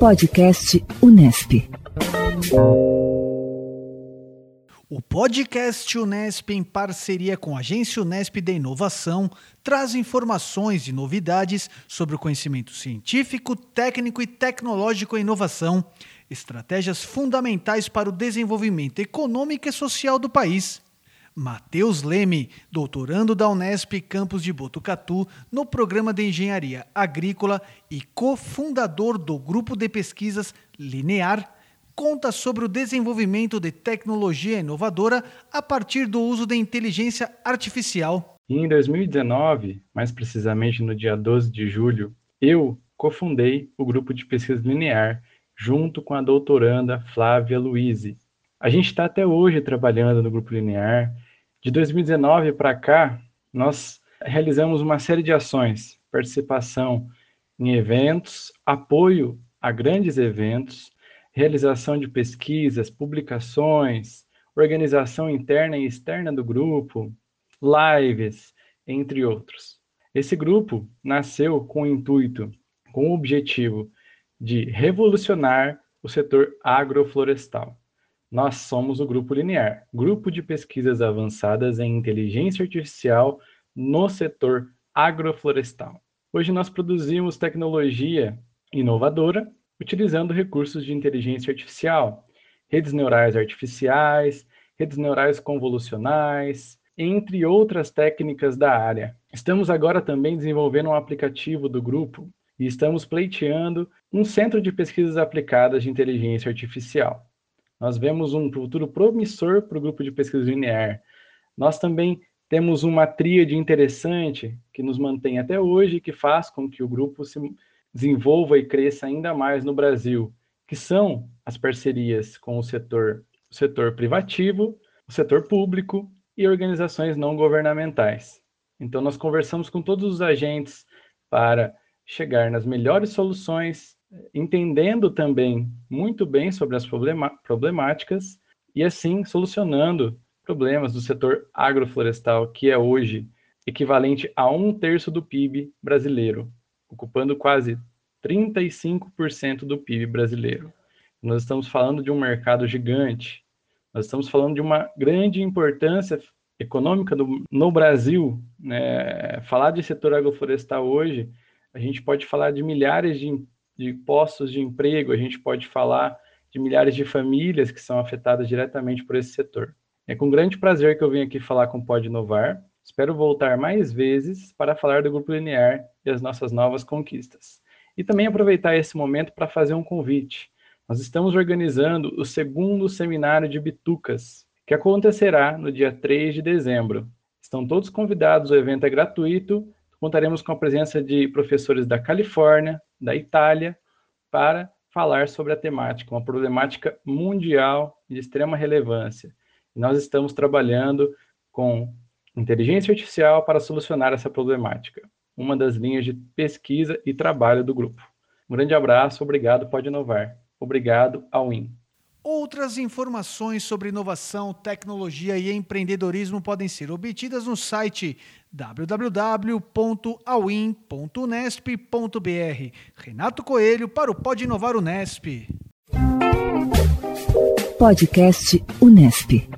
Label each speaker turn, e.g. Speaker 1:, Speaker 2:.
Speaker 1: Podcast Unesp.
Speaker 2: O podcast Unesp, em parceria com a Agência Unesp de Inovação, traz informações e novidades sobre o conhecimento científico, técnico e tecnológico em inovação, estratégias fundamentais para o desenvolvimento econômico e social do país. Matheus Leme, doutorando da Unesp Campus de Botucatu, no programa de Engenharia Agrícola e cofundador do grupo de pesquisas Linear, conta sobre o desenvolvimento de tecnologia inovadora a partir do uso da inteligência artificial.
Speaker 3: Em 2019, mais precisamente no dia 12 de julho, eu cofundei o grupo de pesquisa linear junto com a doutoranda Flávia Luiz. A gente está até hoje trabalhando no grupo linear. De 2019 para cá, nós realizamos uma série de ações, participação em eventos, apoio a grandes eventos, realização de pesquisas, publicações, organização interna e externa do grupo, lives, entre outros. Esse grupo nasceu com o intuito, com o objetivo de revolucionar o setor agroflorestal. Nós somos o Grupo Linear, grupo de pesquisas avançadas em inteligência artificial no setor agroflorestal. Hoje nós produzimos tecnologia inovadora utilizando recursos de inteligência artificial, redes neurais artificiais, redes neurais convolucionais, entre outras técnicas da área. Estamos agora também desenvolvendo um aplicativo do grupo e estamos pleiteando um centro de pesquisas aplicadas de inteligência artificial. Nós vemos um futuro promissor para o grupo de pesquisa linear. Nós também temos uma tríade interessante que nos mantém até hoje que faz com que o grupo se desenvolva e cresça ainda mais no Brasil, que são as parcerias com o setor, o setor privativo, o setor público e organizações não governamentais. Então, nós conversamos com todos os agentes para chegar nas melhores soluções, entendendo também muito bem sobre as problemáticas e, assim, solucionando problemas do setor agroflorestal, que é hoje equivalente a um terço do PIB brasileiro ocupando quase 35% do PIB brasileiro. Nós estamos falando de um mercado gigante, nós estamos falando de uma grande importância econômica do, no Brasil. Né? Falar de setor agroflorestal hoje, a gente pode falar de milhares de, de postos de emprego, a gente pode falar de milhares de famílias que são afetadas diretamente por esse setor. É com grande prazer que eu vim aqui falar com o Pode Inovar. Espero voltar mais vezes para falar do Grupo Linear e as nossas novas conquistas. E também aproveitar esse momento para fazer um convite. Nós estamos organizando o segundo seminário de Bitucas, que acontecerá no dia 3 de dezembro. Estão todos convidados, o evento é gratuito. Contaremos com a presença de professores da Califórnia, da Itália, para falar sobre a temática, uma problemática mundial de extrema relevância. Nós estamos trabalhando com inteligência artificial para solucionar essa problemática, uma das linhas de pesquisa e trabalho do grupo. Um grande abraço, obrigado, pode inovar. Obrigado ao IN.
Speaker 2: Outras informações sobre inovação, tecnologia e empreendedorismo podem ser obtidas no site www.awin.unesp.br. Renato Coelho para o Pode Inovar Unesp.
Speaker 1: Podcast Unesp.